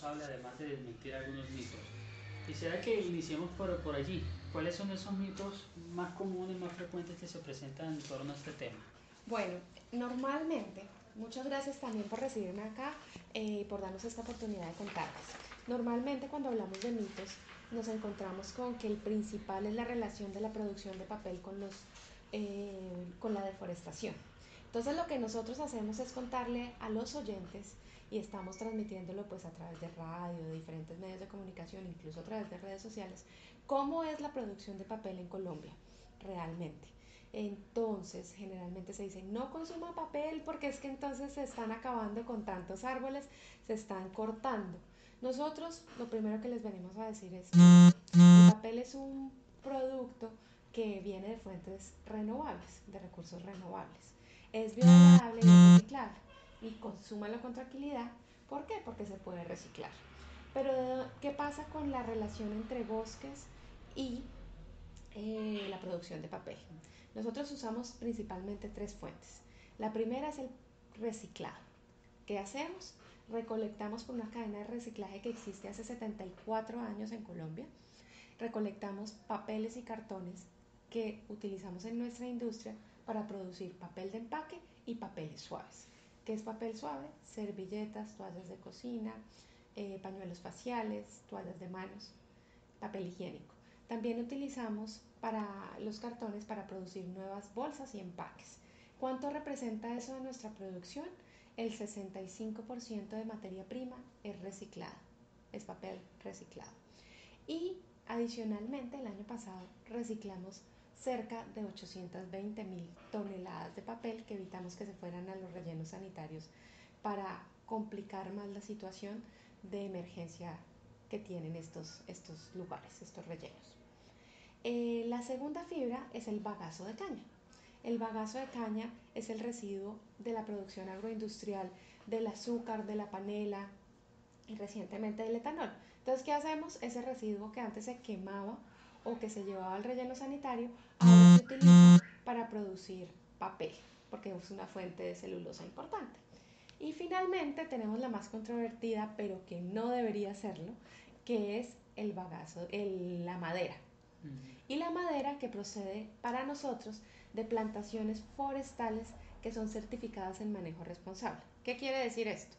responsable, además de desmentir algunos mitos. Quisiera que iniciemos por, por allí. ¿Cuáles son esos mitos más comunes, más frecuentes que se presentan en torno a este tema? Bueno, normalmente, muchas gracias también por recibirme acá y eh, por darnos esta oportunidad de contarles. Normalmente cuando hablamos de mitos nos encontramos con que el principal es la relación de la producción de papel con, los, eh, con la deforestación. Entonces lo que nosotros hacemos es contarle a los oyentes y estamos transmitiéndolo pues a través de radio, de diferentes medios de comunicación, incluso a través de redes sociales, cómo es la producción de papel en Colombia realmente. Entonces, generalmente se dice, no consuma papel porque es que entonces se están acabando con tantos árboles, se están cortando. Nosotros lo primero que les venimos a decir es, el papel es un producto que viene de fuentes renovables, de recursos renovables es biodegradable y es reciclable. Y consúmalo con tranquilidad. ¿Por qué? Porque se puede reciclar. Pero, ¿qué pasa con la relación entre bosques y eh, la producción de papel? Nosotros usamos principalmente tres fuentes. La primera es el reciclado. ¿Qué hacemos? Recolectamos por una cadena de reciclaje que existe hace 74 años en Colombia. Recolectamos papeles y cartones que utilizamos en nuestra industria para producir papel de empaque y papeles suaves. ¿Qué es papel suave? Servilletas, toallas de cocina, eh, pañuelos faciales, toallas de manos, papel higiénico. También utilizamos para los cartones para producir nuevas bolsas y empaques. ¿Cuánto representa eso de nuestra producción? El 65% de materia prima es reciclada, es papel reciclado. Y adicionalmente el año pasado reciclamos cerca de 820 mil toneladas de papel que evitamos que se fueran a los rellenos sanitarios para complicar más la situación de emergencia que tienen estos, estos lugares, estos rellenos. Eh, la segunda fibra es el bagazo de caña. El bagazo de caña es el residuo de la producción agroindustrial del azúcar, de la panela y recientemente del etanol. Entonces, ¿qué hacemos? Ese residuo que antes se quemaba o que se llevaba al relleno sanitario, ahora se utiliza para producir papel, porque es una fuente de celulosa importante. Y finalmente tenemos la más controvertida, pero que no debería serlo, que es el bagazo, la madera. Y la madera que procede para nosotros de plantaciones forestales que son certificadas en manejo responsable. ¿Qué quiere decir esto?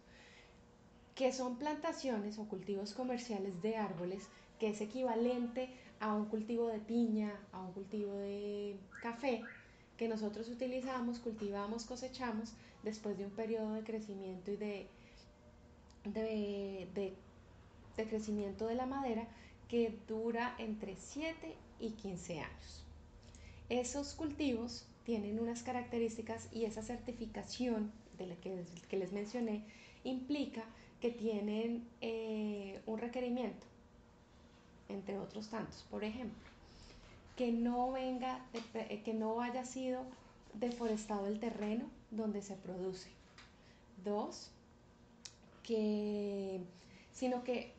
Que son plantaciones o cultivos comerciales de árboles que es equivalente a un cultivo de piña, a un cultivo de café, que nosotros utilizamos, cultivamos, cosechamos después de un periodo de crecimiento y de, de, crecimiento de la madera que dura entre 7 y 15 años. Esos cultivos tienen unas características y esa certificación de la que, les mencioné implica que tienen eh, un requerimiento entre otros tantos. Por ejemplo, que no venga, eh, que no haya sido deforestado el terreno donde se produce. Dos, que, sino que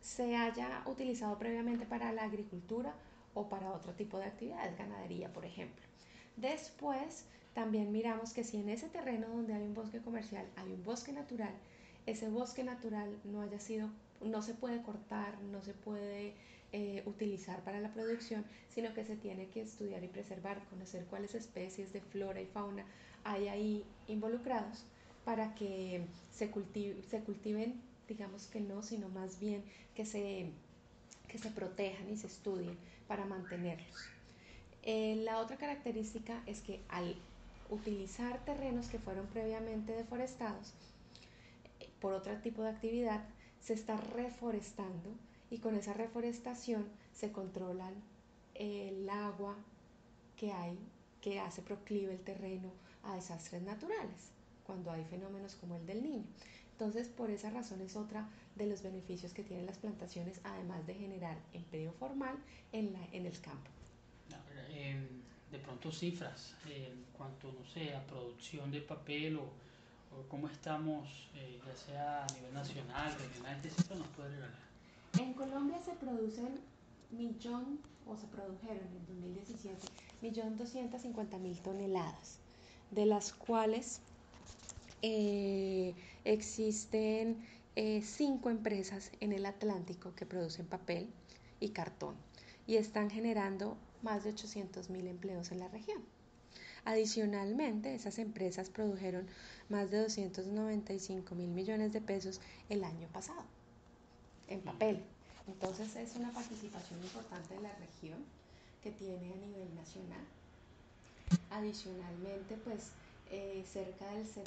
se haya utilizado previamente para la agricultura o para otro tipo de actividades, ganadería, por ejemplo. Después, también miramos que si en ese terreno donde hay un bosque comercial hay un bosque natural, ese bosque natural no haya sido no se puede cortar, no se puede eh, utilizar para la producción, sino que se tiene que estudiar y preservar, conocer cuáles especies de flora y fauna hay ahí involucrados para que se, se cultiven, digamos que no, sino más bien que se, que se protejan y se estudien para mantenerlos. Eh, la otra característica es que al utilizar terrenos que fueron previamente deforestados eh, por otro tipo de actividad, se está reforestando y con esa reforestación se controlan el agua que hay, que hace proclive el terreno a desastres naturales, cuando hay fenómenos como el del niño. Entonces, por esa razón es otra de los beneficios que tienen las plantaciones, además de generar empleo formal en, la, en el campo. Em, de pronto cifras en cuanto, no sé, a producción de papel o cómo estamos, eh, ya sea a nivel nacional, regional, ¿qué cifra nos puede regalar? En Colombia se producen millón, o se produjeron en 2017, millón doscientos cincuenta mil toneladas, de las cuales Eh, existen eh, cinco empresas en el Atlántico que producen papel y cartón y están generando más de 800 mil empleos en la región. Adicionalmente, esas empresas produjeron más de 295 mil millones de pesos el año pasado en papel. Entonces es una participación importante de la región que tiene a nivel nacional. Adicionalmente, pues eh, cerca del 70%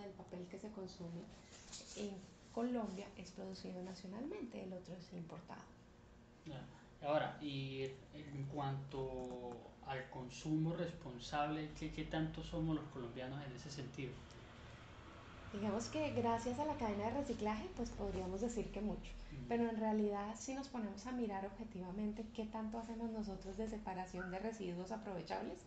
del papel que se consume en Colombia es producido nacionalmente, el otro es importado. Ahora, y en cuanto al consumo responsable, ¿qué, ¿qué, tanto somos los colombianos en ese sentido? Digamos que gracias a la cadena de reciclaje, pues podríamos decir que mucho. Pero en realidad, si nos ponemos a mirar objetivamente qué tanto hacemos nosotros de separación de residuos aprovechables,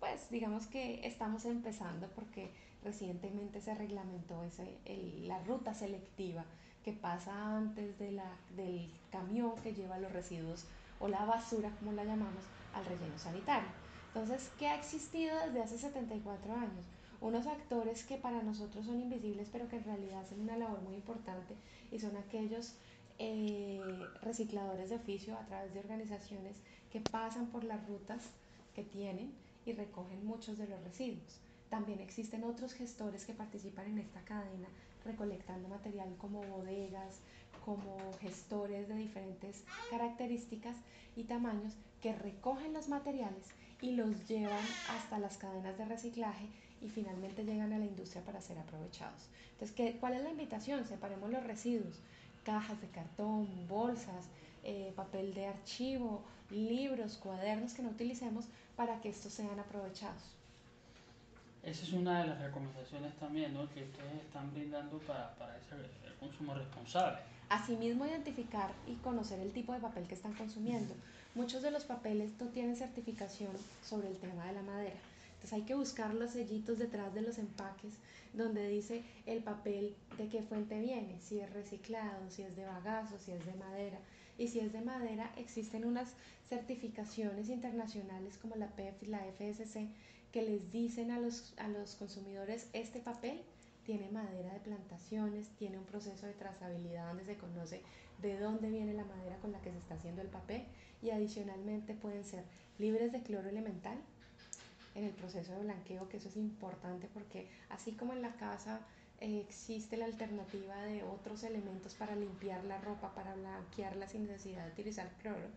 pues digamos que estamos empezando porque recientemente se reglamentó ese, la ruta selectiva que pasa antes de la, del camión que lleva los residuos o la basura, como la llamamos, al relleno sanitario. Entonces, ¿qué ha existido desde hace 74 años? Unos actores que para nosotros son invisibles, pero que en realidad hacen una labor muy importante y son aquellos eh, recicladores de oficio a través de organizaciones que pasan por las rutas que tienen y recogen muchos de los residuos. También existen otros gestores que participan en esta cadena recolectando material como bodegas, como gestores de diferentes características y tamaños que recogen los materiales y los llevan hasta las cadenas de reciclaje y finalmente llegan a la industria para ser aprovechados. Entonces, ¿qué, ¿cuál es la invitación? Separemos los residuos, cajas de cartón, bolsas, eh, papel de archivo, libros, cuadernos que no utilicemos para que estos sean aprovechados. Esa es una de las recomendaciones también ¿no? que ustedes están brindando para, para ese, el consumo responsable. Asimismo, identificar y conocer el tipo de papel que están consumiendo. Muchos de los papeles no tienen certificación sobre el tema de la madera. Entonces hay que buscar los sellitos detrás de los empaques donde dice el papel de qué fuente viene, si es reciclado, si es de bagazo, si es de madera. Y si es de madera, existen unas certificaciones internacionales como la PEF y la FSC que les dicen a los, a los consumidores este papel tiene madera de plantaciones, tiene un proceso de trazabilidad donde se conoce de dónde viene la madera con la que se está haciendo el papel y adicionalmente pueden ser libres de cloro elemental en el proceso de blanqueo, que eso es importante porque así como en la casa eh, existe la alternativa de otros elementos para limpiar la ropa, para blanquearla sin necesidad de utilizar cloro,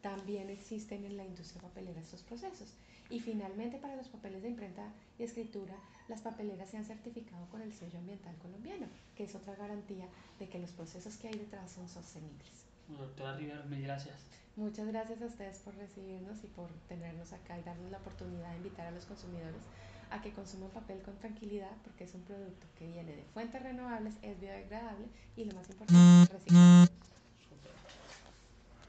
también existen en la industria papelera estos procesos. Y finalmente, para los papeles de imprenta y escritura, las papeleras se han certificado con el sello ambiental colombiano, que es otra garantía de que los procesos que hay detrás son sostenibles. Doctora Rivera, mil gracias. Muchas gracias a ustedes por recibirnos y por tenernos acá y darnos la oportunidad de invitar a los consumidores a que consuman papel con tranquilidad porque es un producto que viene de fuentes renovables, es biodegradable y lo más importante es reciclable.